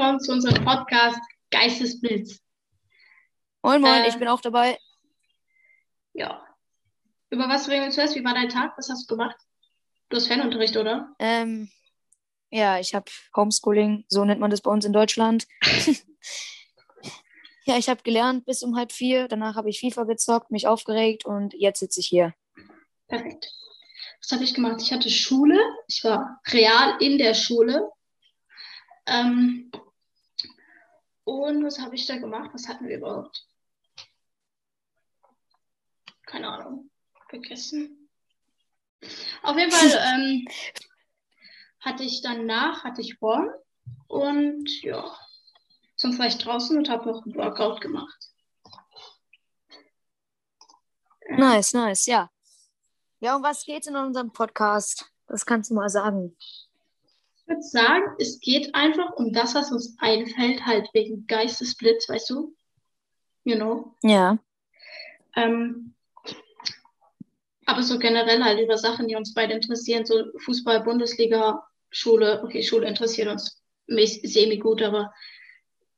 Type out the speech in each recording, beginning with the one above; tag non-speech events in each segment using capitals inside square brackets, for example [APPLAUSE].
willkommen zu unserem Podcast Geistesblitz. Moin, moin, Äh. ich bin auch dabei. Ja. Über was reden wir zuerst? Wie war dein Tag? Was hast du gemacht? Du hast Fernunterricht, oder? Ähm, ja, ich habe Homeschooling, so nennt man das bei uns in Deutschland. [LAUGHS] ja, ich habe gelernt bis um halb vier, danach habe ich FIFA gezockt, mich aufgeregt und jetzt sitze ich hier. Perfekt. Was habe ich gemacht? Ich hatte Schule. Ich war real in der Schule. Ähm, und was habe ich da gemacht? Was hatten wir überhaupt? Keine Ahnung. Vergessen. Auf jeden Fall [LAUGHS] ähm, hatte ich danach, hatte ich Horn. Und ja, sonst war ich draußen und habe noch ein Workout gemacht. Nice, nice, ja. Ja, um was geht's in unserem Podcast? Das kannst du mal sagen. Ich würde sagen, es geht einfach um das, was uns einfällt, halt wegen Geistesblitz, weißt du? You know. Ja. Ähm, aber so generell halt über Sachen, die uns beide interessieren, so Fußball, Bundesliga, Schule. Okay, Schule interessiert uns semi-gut, aber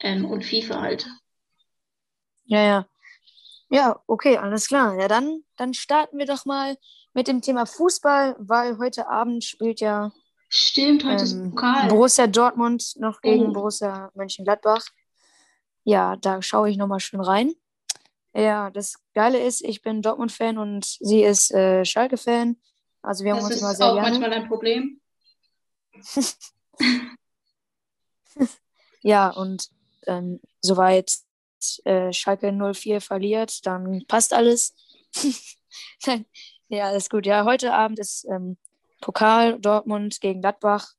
ähm, und FIFA halt. Ja, ja. Ja, okay, alles klar. Ja, dann, dann starten wir doch mal mit dem Thema Fußball, weil heute Abend spielt ja Stimmt, heute ist ähm, Pokal. Borussia Dortmund noch gegen Oh. Borussia Mönchengladbach. Ja, da schaue ich nochmal schön rein. Ja, das Geile ist, ich bin Dortmund-Fan und sie ist äh, Schalke-Fan. Also wir haben Das uns ist immer sehr auch gerne. manchmal ein Problem. [LAUGHS] Ja, und ähm, soweit äh, Schalke 04 verliert, dann passt alles. [LAUGHS] Ja, ist gut. Ja, heute Abend ist ähm, Pokal Dortmund gegen Gladbach.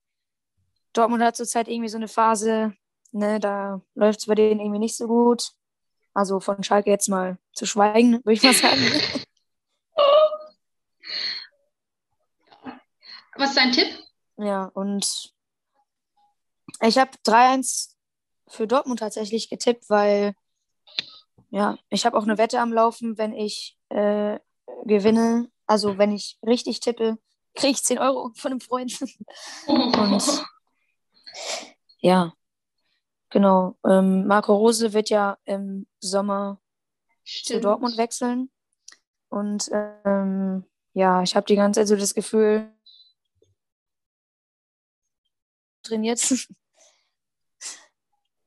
Dortmund hat zurzeit irgendwie so eine Phase, ne, da läuft es bei denen irgendwie nicht so gut. Also von Schalke jetzt mal zu schweigen, würde ich mal sagen. [LAUGHS] Was ist dein Tipp? Ja, und ich habe 3-1 für Dortmund tatsächlich getippt, weil ja, ich habe auch eine Wette am Laufen, wenn ich äh, gewinne, also wenn ich richtig tippe, kriege ich 10 Euro von einem Freund. [LAUGHS] Und ja, genau. Ähm, Marco Rose wird ja im Sommer zu Stimmt. Dortmund wechseln. Und ähm, ja, ich habe die ganze Zeit so das Gefühl, trainiert, [LAUGHS]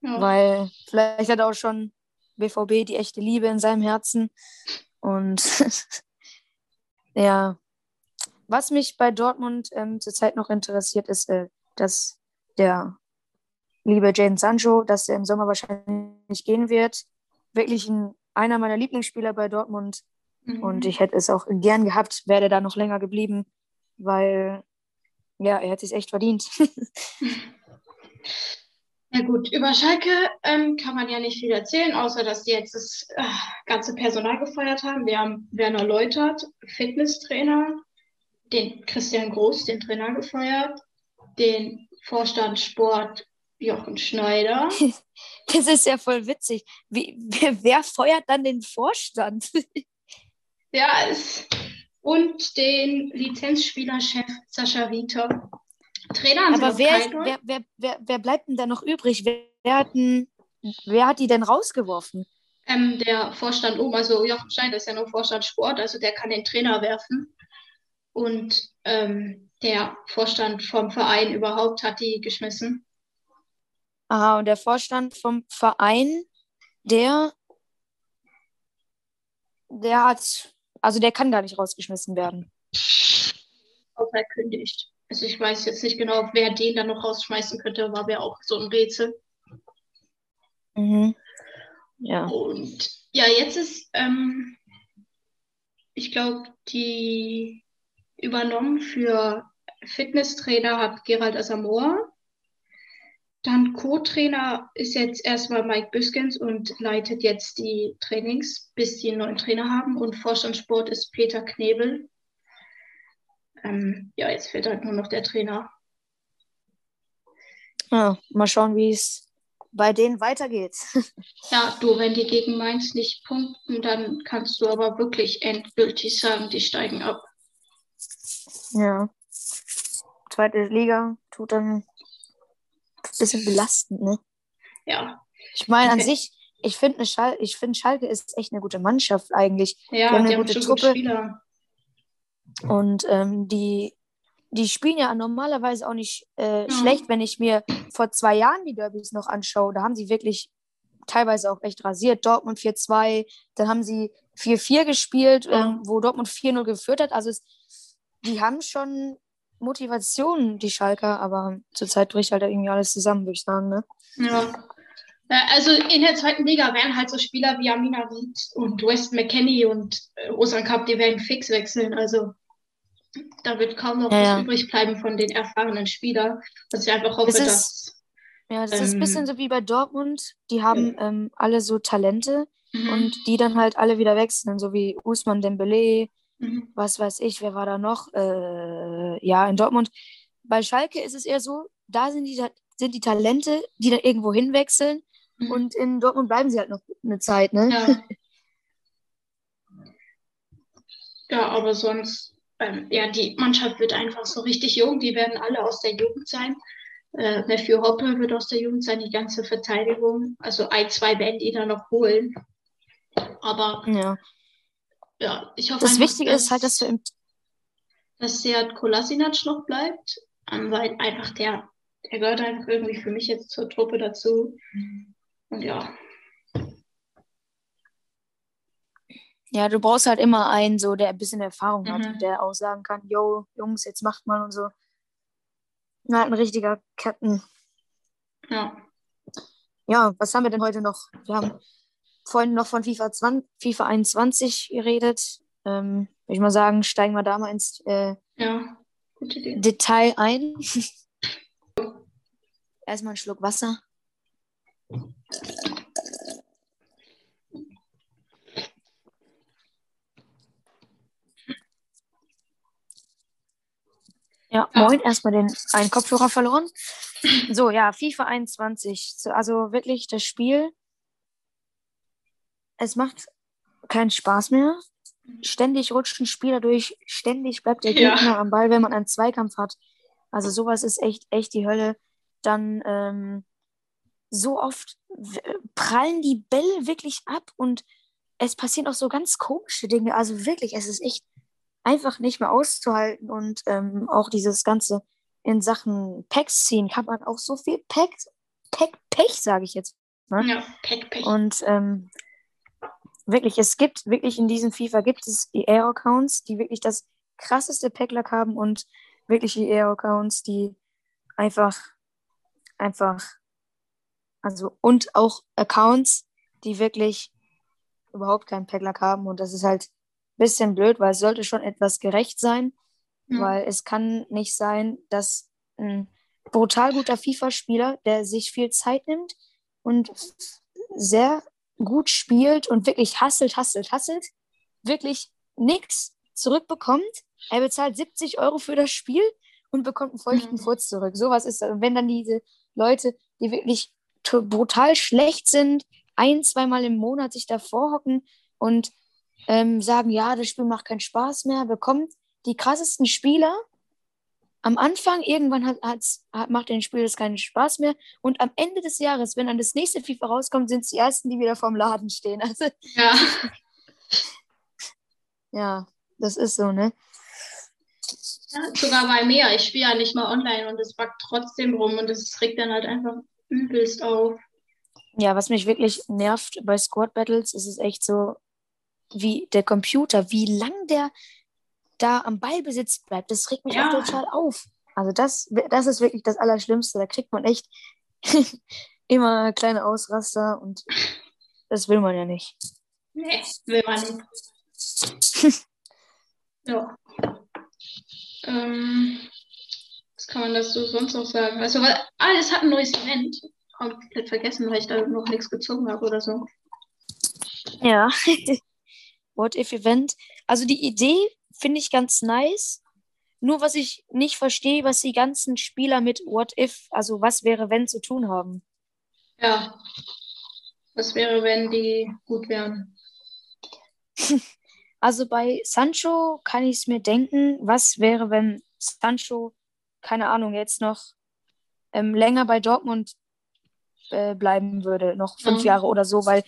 Ja. weil vielleicht hat er auch schon BVB die echte Liebe in seinem Herzen. Und [LAUGHS] ja, was mich bei Dortmund ähm, zurzeit noch interessiert, ist, äh, dass der liebe Jadon Sancho, dass er im Sommer wahrscheinlich gehen wird. Wirklich ein, einer meiner Lieblingsspieler bei Dortmund. Mhm. Und ich hätte es auch gern gehabt, wäre da noch länger geblieben, weil ja, er hat es echt verdient. [LAUGHS] Ja gut, über Schalke ähm, kann man ja nicht viel erzählen, außer dass die jetzt das äh, ganze Personal gefeuert haben. Wir haben Werner Leutert, Fitnesstrainer, den Christian Groß, den Trainer gefeuert, den Vorstand Sport Jochen Schneider. [LAUGHS] Das ist ja voll witzig. Wie, wer, wer feuert dann den Vorstand? [LAUGHS] Ja, es, und den Lizenzspielerchef Sascha Rieter. Trainer Aber wer, ist, wer, wer, wer, wer bleibt denn da noch übrig? Wer, wer, hat denn, wer hat die denn rausgeworfen? Ähm, der Vorstand oben, also Jochen Schneider ist ja nur Vorstand Sport, also der kann den Trainer werfen. Und ähm, der Vorstand vom Verein überhaupt hat die geschmissen. Aha, und der Vorstand vom Verein, der, der hat, also der kann gar nicht rausgeschmissen werden. Auch verkündigt. Also ich weiß jetzt nicht genau, wer den dann noch rausschmeißen könnte, war mir auch so ein Rätsel. Mhm. Ja. Und ja, jetzt ist, ähm, ich glaube, die übernommen für Fitnesstrainer hat Gerald Asamoah. Dann Co-Trainer ist jetzt erstmal Mike Büskens und leitet jetzt die Trainings, bis die einen neuen Trainer haben. Und Vorstandssport ist Peter Knebel. Ähm, ja, jetzt fehlt halt nur noch der Trainer. ja. Mal schauen, wie es bei denen weitergeht. [LAUGHS] Ja, du, wenn die gegen Mainz nicht punkten, dann kannst du aber wirklich endgültig sagen, die steigen ab. Ja. Zweite Liga tut dann ein bisschen belastend, ne? ja. Ich meine, an sich, ich finde Schal ich find Schalke ist echt eine gute Mannschaft eigentlich. Ja, haben eine die haben gute gute Truppe. Spieler. Und ähm, die, die spielen ja normalerweise auch nicht äh, Ja. schlecht, wenn ich mir vor zwei Jahren die Derbys noch anschaue. Da haben sie wirklich teilweise auch echt rasiert. Dortmund 4-2, dann haben sie 4-4 gespielt, Ja. ähm, wo Dortmund 4-0 geführt hat. Also es, die haben schon Motivation, die Schalker, aber zurzeit bricht halt irgendwie alles zusammen, würde ich sagen. Ne? Ja. Ja, Also in der zweiten Liga wären halt so Spieler wie Amina Ried und West McKenney und äh, Osan Cup, die werden fix wechseln. Also da wird kaum noch Ja, was ja. übrig bleiben von den erfahrenen Spielern. Dass ich einfach hoffe, ist- dass. Ja, das ist ein bisschen Ähm, so wie bei Dortmund. Die haben ähm, alle so Talente Mhm. und die dann halt alle wieder wechseln, so wie Usman Dembele, Mhm. was weiß ich, wer war da noch? Äh, ja, in Dortmund. Bei Schalke ist es eher so, da sind die, sind die Talente, die dann irgendwo hinwechseln Mhm. und in Dortmund bleiben sie halt noch eine Zeit, ne? Ja. [LAUGHS] ja, aber sonst, ähm, ja, die Mannschaft wird einfach so richtig jung. Die werden alle aus der Jugend sein. Äh, Matthew Hoppe wird aus der Jugend sein, die ganze Verteidigung. Also ein, zwei werden die da noch holen. Aber Ja. Ja, ich hoffe Das einfach, Wichtige ist halt, dass du im dass Sead Kolasinac noch bleibt, ähm, weil einfach der, der gehört einfach irgendwie für mich jetzt zur Truppe dazu. Und ja, Ja, du brauchst halt immer einen, so, der ein bisschen Erfahrung hat Mhm. und der auch sagen kann, yo, Jungs, jetzt macht mal und so. Na, ein richtiger Captain. ja, Ja, was haben wir denn heute noch? Wir haben vorhin noch von FIFA, 20, FIFA 21 geredet. Ähm, würde ich mal sagen, steigen wir da mal ins äh, ja. Detail ein. [LAUGHS] Erstmal einen Schluck Wasser. Ja, moin, erstmal den einen Kopfhörer verloren. So, ja, FIFA 21. So, Also wirklich das Spiel. Es macht keinen Spaß mehr. Ständig rutscht ein Spieler durch, ständig bleibt der Ja. Gegner am Ball, wenn man einen Zweikampf hat. Also sowas ist echt, echt die Hölle. Dann ähm, so oft prallen die Bälle wirklich ab und es passieren auch so ganz komische Dinge. Also wirklich, es ist echt einfach nicht mehr auszuhalten und ähm, auch dieses ganze in Sachen Packs ziehen kann man auch so viel Pack, Pack, Pech, sage ich jetzt. Ne? Ja, Pech, Pech. Und ähm, wirklich, es gibt wirklich in diesem FIFA gibt es EA-Accounts, die wirklich das krasseste Packluck haben und wirklich EA-Accounts, die einfach, einfach, also und auch Accounts, die wirklich überhaupt keinen Packluck haben und das ist halt ein bisschen blöd, weil es sollte schon etwas gerecht sein, Ja. weil es kann nicht sein, dass ein brutal guter FIFA-Spieler, der sich viel Zeit nimmt und sehr gut spielt und wirklich hasselt, hasselt, hasselt, wirklich nichts zurückbekommt. Er bezahlt 70 Euro für das Spiel und bekommt einen feuchten Mhm. Furz zurück. Sowas ist, und wenn dann diese Leute, die wirklich brutal schlecht sind, ein, zweimal im Monat sich davor hocken und ähm, sagen, ja, das Spiel macht keinen Spaß mehr, bekommt die krassesten Spieler. Am Anfang, irgendwann hat, hat's, hat, macht den Spiel das keinen Spaß mehr. Und am Ende des Jahres, wenn dann das nächste FIFA rauskommt, sind es die ersten, die wieder vorm Laden stehen. [LAUGHS] Also, ja. [LAUGHS] ja, das ist so, ne? ja, sogar bei mir. Ich spiele ja nicht mal online und es backt trotzdem rum und es regt dann halt einfach übelst auf. Ja, was mich wirklich nervt bei Squad Battles, ist es echt so, wie der Computer, wie lang der da am Ballbesitz bleibt. Das regt mich Ja. auch total auf. Also das, das ist wirklich das Allerschlimmste. Da kriegt man echt [LAUGHS] immer kleine Ausraster und das will man ja nicht. Nee, will man nicht. [LAUGHS] ja. Ähm, was kann man dazu sonst noch sagen? Also, weil alles hat ein neues Event. Komplett vergessen, weil ich da noch nichts gezogen habe oder so. Ja. [LAUGHS] What if Event? Also die Idee finde ich ganz nice. Nur was ich nicht verstehe, was die ganzen Spieler mit What if, also was wäre wenn zu tun haben. Ja. Was wäre, wenn die gut wären? [LAUGHS] Also bei Sancho kann ich es mir denken, was wäre, wenn Sancho, keine Ahnung, jetzt noch ähm, länger bei Dortmund äh, bleiben würde, noch fünf Ja. Jahre oder so, weil,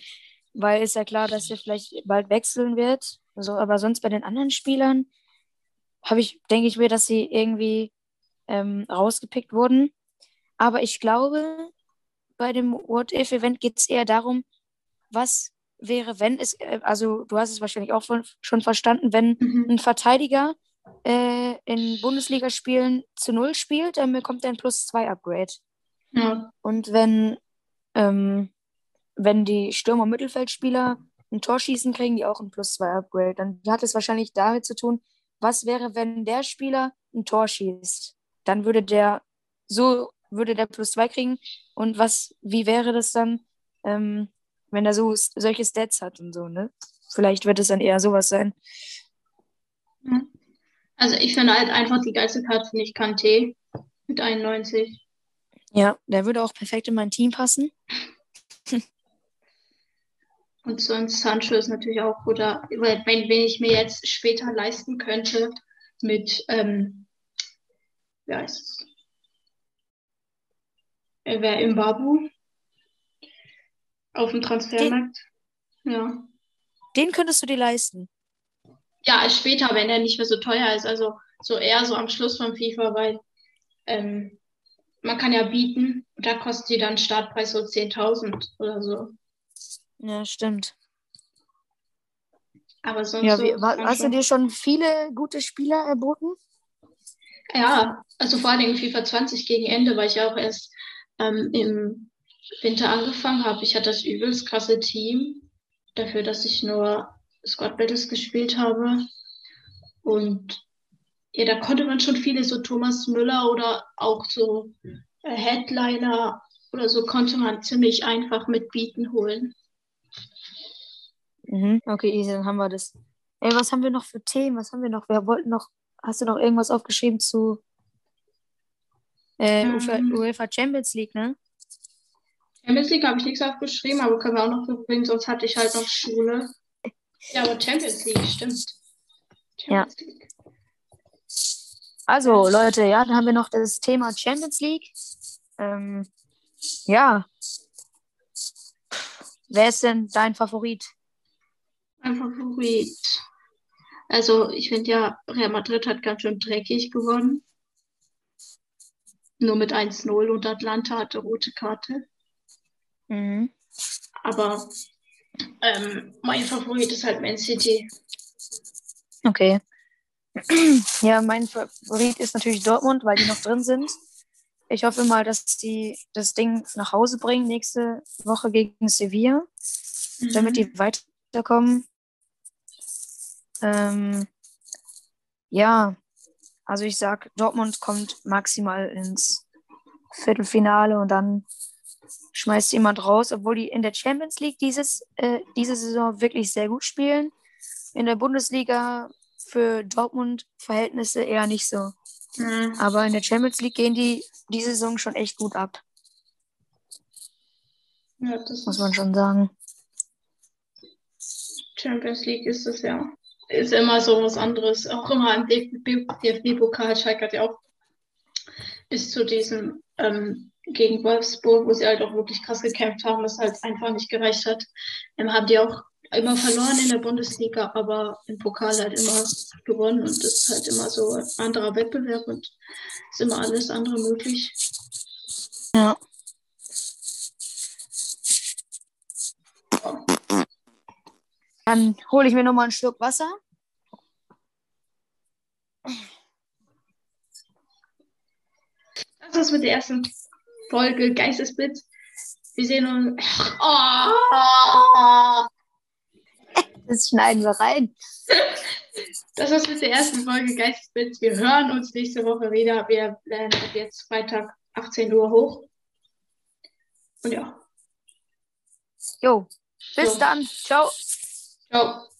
weil ist ja klar, dass er vielleicht bald wechseln wird. So, aber sonst bei den anderen Spielern habe ich, denke ich mir, dass sie irgendwie ähm, rausgepickt wurden. Aber ich glaube, bei dem What-If-Event geht es eher darum, was wäre, wenn es, äh, also du hast es wahrscheinlich auch schon verstanden, wenn Mhm. ein Verteidiger äh, in Bundesligaspielen zu Null spielt, dann bekommt er ein Plus-2-Upgrade. Ja. Und wenn, ähm, wenn die Stürmer- und Mittelfeldspieler ein Tor schießen, kriegen die auch ein Plus-2-Upgrade. Dann hat es wahrscheinlich damit zu tun, was wäre, wenn der Spieler ein Tor schießt. Dann würde der, so würde der Plus-2 kriegen. Und was, wie wäre das dann, ähm, wenn er so solche Stats hat und so, ne? Vielleicht wird es dann eher sowas sein. Ja. Also ich finde halt einfach die geilste Karte finde ich Kanté mit 91. Ja, der würde auch perfekt in mein Team passen. Und sonst Sancho ist natürlich auch, oder weil- wenn, wenn ich mir jetzt später leisten könnte mit, ähm, wie heißt es? Er wäre im Babu auf dem Transfermarkt. Ja. Den könntest du dir leisten. Ja, später, wenn er nicht mehr so teuer ist. Also so eher so am Schluss von FIFA, weil ähm, man kann ja bieten da kostet die dann Startpreis so 10.000 oder so. Ja, stimmt. Aber sonst Ja, wie, wa- hast du dir schon viele gute Spieler erboten? Ja, also vor allem FIFA 20 gegen Ende, weil ich ja auch erst ähm, im Winter angefangen habe. Ich hatte das übelst krasse Team dafür, dass ich nur Squad Battles gespielt habe. Und ja, da konnte man schon viele, so Thomas Müller oder auch so äh, Headliner oder so, konnte man ziemlich einfach mit Bieten holen. Mhm. Okay, easy, dann haben wir das. Ey, was haben wir noch für Themen? Was haben wir noch? Wir wollten noch. Hast du noch irgendwas aufgeschrieben zu äh, UEFA, Ähm. UEFA Champions League, ne? Champions League habe ich nichts aufgeschrieben, aber können wir auch noch bringen, sonst hatte ich halt noch Schule. Ja, aber Champions League, stimmt. Champions League. Also, Leute, ja, dann haben wir noch das Thema Champions League. Ähm, ja. Wer ist denn dein Favorit? Mein Favorit. Also, ich finde ja, Real Madrid hat ganz schön dreckig gewonnen. Nur mit 1-0 und Atlanta hatte rote Karte. Mhm. Aber ähm, mein Favorit ist halt Man City. Okay. [CLEARS THROAT] Ja, mein Favorit ist natürlich Dortmund, weil die noch drin sind. Ich hoffe mal, dass die das Ding nach Hause bringen nächste Woche gegen Sevilla, damit die weiterkommen. Ähm, ja, also ich sag, Dortmund kommt maximal ins Viertelfinale und dann schmeißt jemand raus, obwohl die in der Champions League dieses, äh, diese Saison wirklich sehr gut spielen. In der Bundesliga für Dortmund-Verhältnisse eher nicht so. Mhm. Aber in der Champions League gehen die diese Saison schon echt gut ab, Ja, das muss man schon sagen. Champions League ist es ja. Ist immer so was anderes. Auch immer im DFB-Pokal. Schalke hat ja auch bis zu diesem ähm, gegen Wolfsburg, wo sie halt auch wirklich krass gekämpft haben, es halt einfach nicht gereicht hat. Ähm, haben die auch immer verloren in der Bundesliga, aber im Pokal halt immer gewonnen und es ist halt immer so ein anderer Wettbewerb und ist immer alles andere möglich. Ja. Dann hole ich mir nochmal einen Schluck Wasser. Das war's mit der ersten Folge Geistesblitz. Wir sehen uns. Oh, Das schneiden wir rein. Das war's mit der ersten Folge Geistesblitz. Wir hören uns nächste Woche wieder. Wir werden jetzt Freitag 18 Uhr hoch. Und ja. Jo, bis So. dann. Ciao. Ciao.